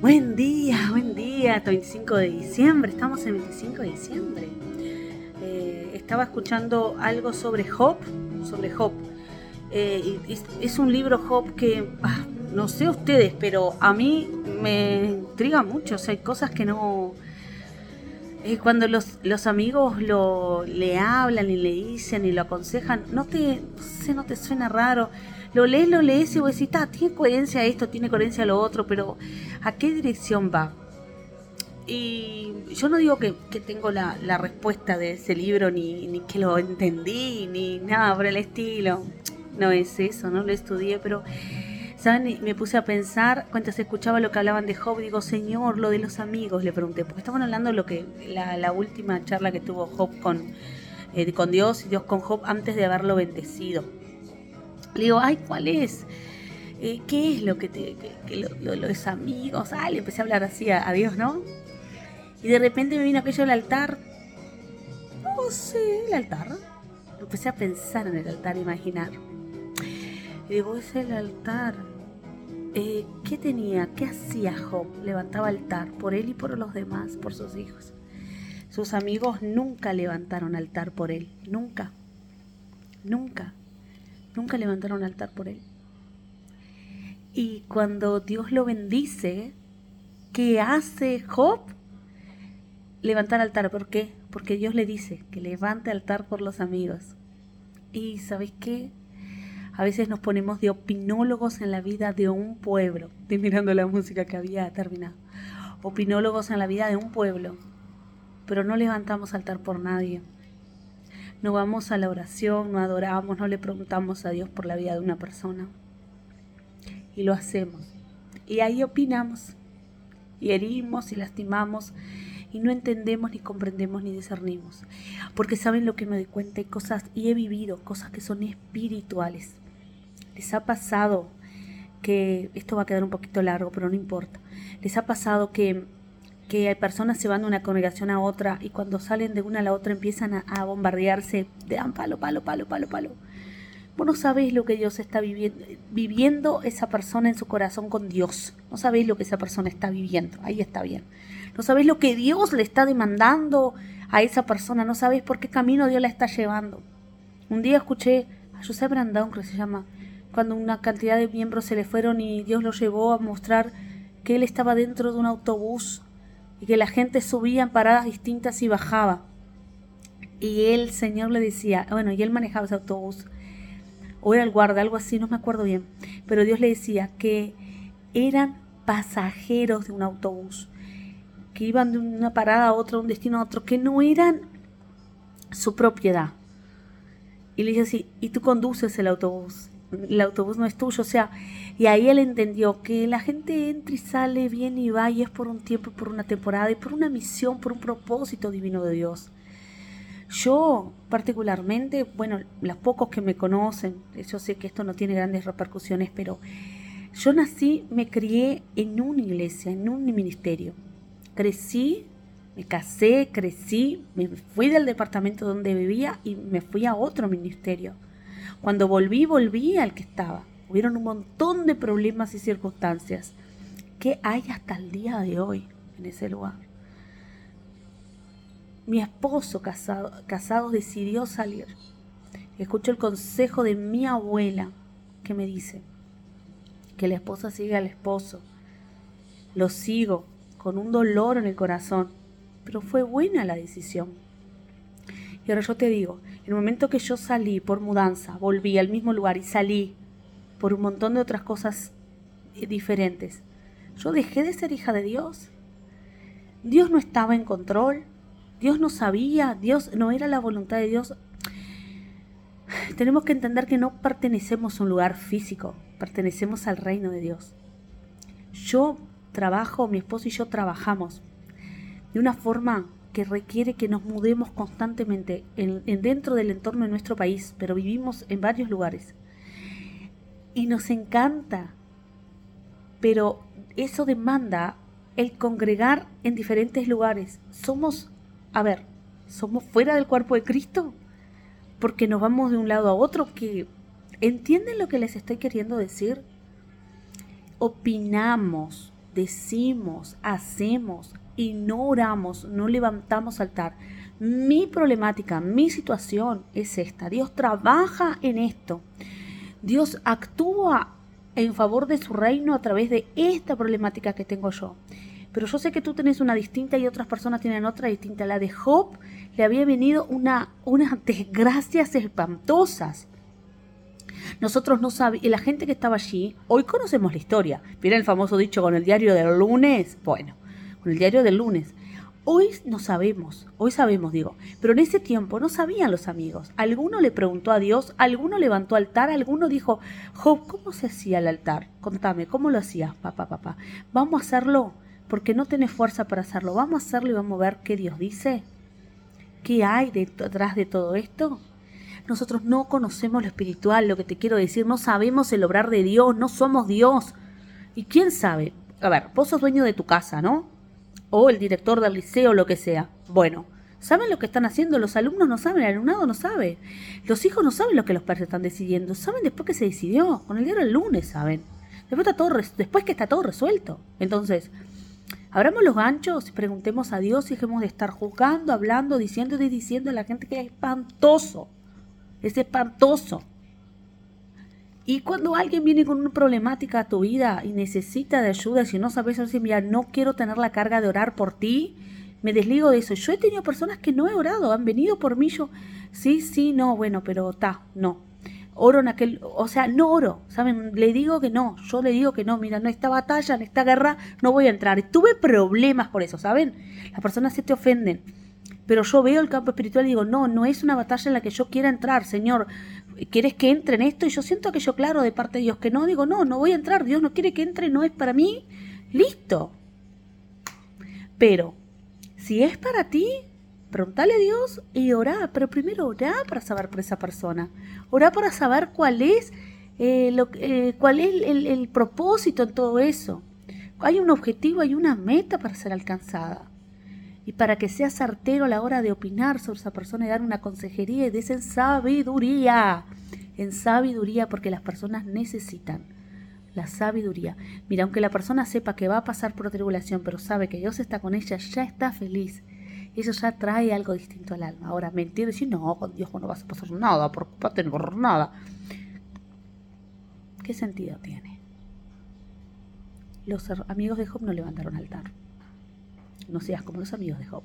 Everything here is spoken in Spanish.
Buen día, buen día, 25 de diciembre, estamos en 25 de diciembre. Eh, estaba escuchando algo sobre Job, sobre Job. Eh, es, un libro Job que, ah, no sé ustedes, pero a mí me intriga mucho, o sea, hay cosas que no... Eh, cuando los, los amigos lo, le hablan y le dicen y lo aconsejan, no te, no, no te suena raro lo lees, lo lees y vos decís, tiene coherencia esto, tiene coherencia lo otro, pero ¿a qué dirección va? Y yo no digo que, tengo la, respuesta de ese libro, ni, ni que lo entendí, ni nada por el estilo. No es eso, no lo estudié, pero ¿saben? Me puse a pensar, cuando se escuchaba lo que hablaban de Job, digo, Señor, lo de los amigos, le pregunté, porque estaban hablando de lo que, la, última charla que tuvo Job con, eh, con Dios y Dios con Job antes de haberlo bendecido. Le digo, ay, ¿cuál es? Eh, ¿Qué es lo que te, que, los amigos? Ah, le empecé a hablar así a, Dios, ¿no? Y de repente me vino aquello del altar. No sé, el altar. Empecé a pensar en el altar, a imaginar. Y digo, es el altar. Eh, ¿Qué tenía? ¿Qué hacía Job? Levantaba altar por él y por los demás, por sus hijos. Sus amigos nunca levantaron altar por él, nunca, nunca. Nunca levantaron altar por él. Y cuando Dios lo bendice, ¿qué hace Job? Levantar altar. ¿Por qué? Porque Dios le dice que levante altar por los amigos. Y ¿sabéis qué? A veces nos ponemos de opinólogos en la vida de un pueblo. Estoy mirando la música que había terminado. Opinólogos en la vida de un pueblo. Pero no levantamos altar por nadie no vamos a la oración, no adoramos, no le preguntamos a Dios por la vida de una persona. Y lo hacemos. Y ahí opinamos, y herimos y lastimamos, y no entendemos, ni comprendemos, ni discernimos. Porque saben lo que me doy cuenta, cosas, y he vivido cosas que son espirituales. Les ha pasado que, esto va a quedar un poquito largo, pero no importa. Les ha pasado que que hay personas se van de una congregación a otra y cuando salen de una a la otra empiezan a, bombardearse, de dan palo, palo, palo, palo, palo. Vos no sabéis lo que Dios está viviendo, esa persona en su corazón con Dios. No sabéis lo que esa persona está viviendo. Ahí está bien. No sabéis lo que Dios le está demandando a esa persona. No sabéis por qué camino Dios la está llevando. Un día escuché a José Brandon, que se llama, cuando una cantidad de miembros se le fueron y Dios lo llevó a mostrar que él estaba dentro de un autobús y que la gente subía en paradas distintas y bajaba. Y el Señor le decía, bueno, y él manejaba ese autobús, o era el guarda, algo así, no me acuerdo bien, pero Dios le decía que eran pasajeros de un autobús, que iban de una parada a otra, de un destino a otro, que no eran su propiedad. Y le dice así, y tú conduces el autobús, el autobús no es tuyo, o sea, y ahí él entendió que la gente entra y sale, viene y va, y es por un tiempo, por una temporada, y por una misión, por un propósito divino de Dios. Yo particularmente, bueno, los pocos que me conocen, yo sé que esto no tiene grandes repercusiones, pero yo nací, me crié en una iglesia, en un ministerio. Crecí, me casé, crecí, me fui del departamento donde vivía y me fui a otro ministerio. Cuando volví, volví al que estaba. Hubieron un montón de problemas y circunstancias que hay hasta el día de hoy en ese lugar. Mi esposo casado, casado decidió salir. Escucho el consejo de mi abuela que me dice que la esposa sigue al esposo. Lo sigo con un dolor en el corazón, pero fue buena la decisión. Y ahora yo te digo, en el momento que yo salí por mudanza, volví al mismo lugar y salí por un montón de otras cosas eh, diferentes. Yo dejé de ser hija de Dios. Dios no estaba en control. Dios no sabía. Dios no era la voluntad de Dios. Tenemos que entender que no pertenecemos a un lugar físico. Pertenecemos al reino de Dios. Yo trabajo, mi esposo y yo trabajamos de una forma que requiere que nos mudemos constantemente en, dentro del entorno de nuestro país, pero vivimos en varios lugares y nos encanta, pero eso demanda el congregar en diferentes lugares. Somos, a ver, somos fuera del cuerpo de Cristo, porque nos vamos de un lado a otro, que entienden lo que les estoy queriendo decir. Opinamos, decimos, hacemos y no oramos, no levantamos altar, mi problemática, mi situación es esta. Dios trabaja en esto. Dios actúa en favor de su reino a través de esta problemática que tengo yo. Pero yo sé que tú tenés una distinta y otras personas tienen otra distinta. La de Job le había venido una, unas desgracias espantosas. Nosotros no sabíamos, la gente que estaba allí, hoy conocemos la historia. ¿Vieron el famoso dicho con el diario del lunes? Bueno, el diario del lunes. Hoy no sabemos, hoy sabemos, digo, pero en ese tiempo no sabían los amigos. Alguno le preguntó a Dios, alguno levantó altar, alguno dijo, Job, ¿cómo se hacía el altar? Contame, ¿cómo lo hacías, papá, papá? Vamos a hacerlo, porque no tenés fuerza para hacerlo. Vamos a hacerlo y vamos a ver qué Dios dice. ¿Qué hay detrás de todo esto? Nosotros no conocemos lo espiritual, lo que te quiero decir, no sabemos el obrar de Dios, no somos Dios. ¿Y quién sabe? A ver, vos sos dueño de tu casa, ¿no? O el director del liceo, lo que sea. Bueno, ¿saben lo que están haciendo? Los alumnos no saben, el alumnado no sabe. Los hijos no saben lo que los padres están decidiendo. Saben después que se decidió. Con el diario el lunes saben. Después, está todo después que está todo resuelto. Entonces, abramos los ganchos y preguntemos a Dios y dejemos de estar juzgando, hablando, diciendo y diciendo a la gente que es espantoso. Es espantoso. Y cuando alguien viene con una problemática a tu vida y necesita de ayuda, si no sabes decir, mira, no quiero tener la carga de orar por ti, me desligo de eso. Yo he tenido personas que no he orado, han venido por mí, yo, sí, sí, no, bueno, pero ta, no. Oro en aquel, o sea, no oro, ¿saben? Le digo que no, yo le digo que no, mira, en esta batalla, en esta guerra, no voy a entrar. Tuve problemas por eso, ¿saben? Las personas se te ofenden. Pero yo veo el campo espiritual y digo, no, no es una batalla en la que yo quiera entrar, Señor. ¿Quieres que entre en esto? Y yo siento aquello claro de parte de Dios, que no, digo, no, no voy a entrar, Dios no quiere que entre, no es para mí, listo. Pero, si es para ti, preguntale a Dios y orá, pero primero orá para saber por esa persona, orá para saber cuál es, eh, lo, eh, cuál es el, el propósito en todo eso. Hay un objetivo, hay una meta para ser alcanzada y para que sea certero a la hora de opinar sobre esa persona y dar una consejería y des en sabiduría, en sabiduría porque las personas necesitan la sabiduría. Mira, aunque la persona sepa que va a pasar por tribulación, pero sabe que Dios está con ella, ya está feliz. Eso ya trae algo distinto al alma. Ahora, mentir decir, no, con Dios no vas a pasar nada, preocupate por nada. ¿Qué sentido tiene? Los amigos de Job no levantaron altar no seas como los amigos de Job.